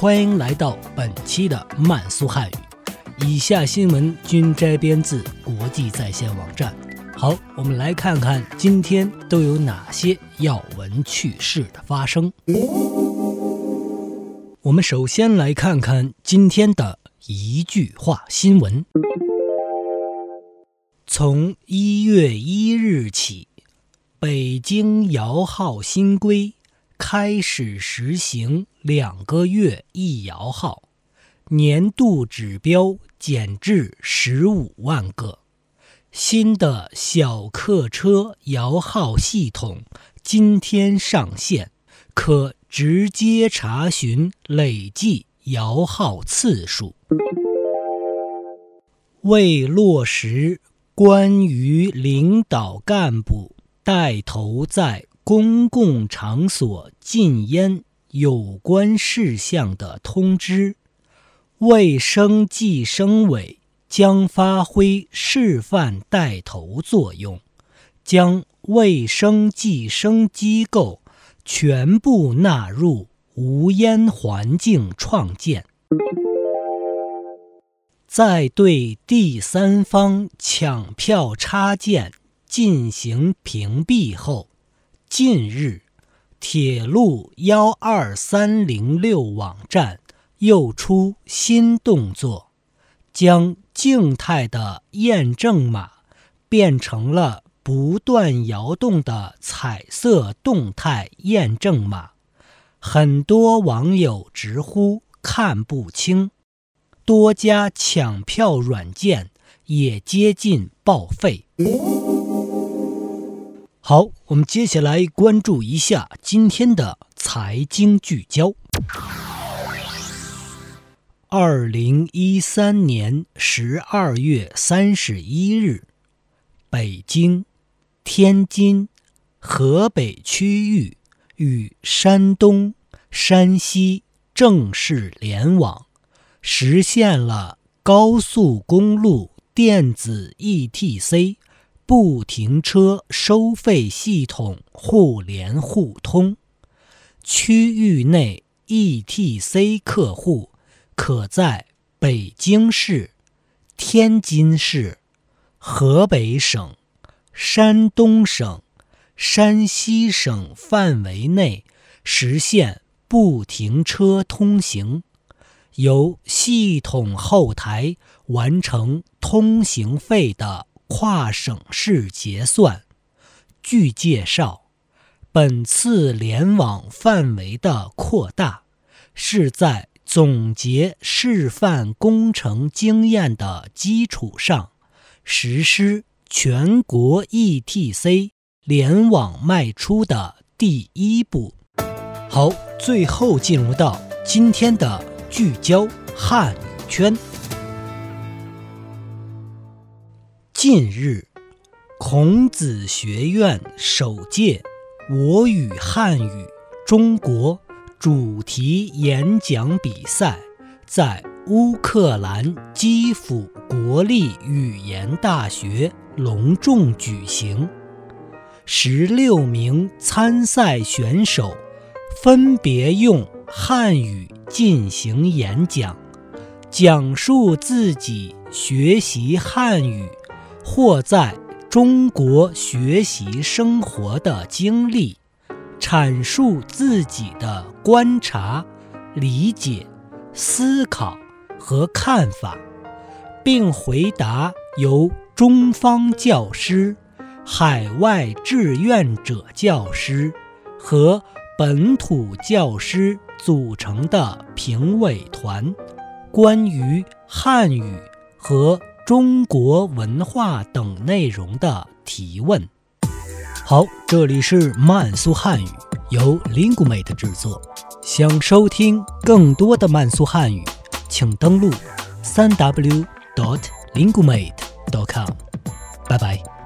欢迎来到本期的慢速汉语。以下新闻均摘编自国际在线网站。好，我们来看看今天都有哪些要闻趣事的发生。我们首先来看看今天的一句话新闻：从一月一日起，北京摇号新规。开始实行两个月一摇号，年度指标减至十五万个。新的小客车摇号系统今天上线，可直接查询累计摇号次数。为落实关于领导干部带头在公共场所禁烟有关事项的通知，卫生计生委将发挥示范带头作用，将卫生计生机构全部纳入无烟环境创建。在对第三方抢票插件进行屏蔽后。近日，铁路幺二三零六网站又出新动作，将静态的验证码变成了不断摇动的彩色动态验证码。很多网友直呼看不清，多家抢票软件也接近报废。好，我们接下来关注一下今天的财经聚焦。二零一三年十二月三十一日，北京、天津、河北区域与山东、山西正式联网，实现了高速公路电子 ETC。不停车收费系统互联互通，区域内 ETC 客户可在北京市、天津市、河北省、山东省、山西省范围内实现不停车通行，由系统后台完成通行费的。跨省市结算。据介绍，本次联网范围的扩大，是在总结示范工程经验的基础上，实施全国 ETC 联网迈出的第一步。好，最后进入到今天的聚焦汉语圈。近日，孔子学院首届“我与汉语中国”主题演讲比赛在乌克兰基辅国立语言大学隆重举行。十六名参赛选手分别用汉语进行演讲，讲述自己学习汉语。或在中国学习生活的经历，阐述自己的观察、理解、思考和看法，并回答由中方教师、海外志愿者教师和本土教师组成的评委团关于汉语和。中国文化等内容的提问。好，这里是慢速汉语，由 Linguemate 制作。想收听更多的慢速汉语，请登录三 w dot lingumate dot com。拜拜。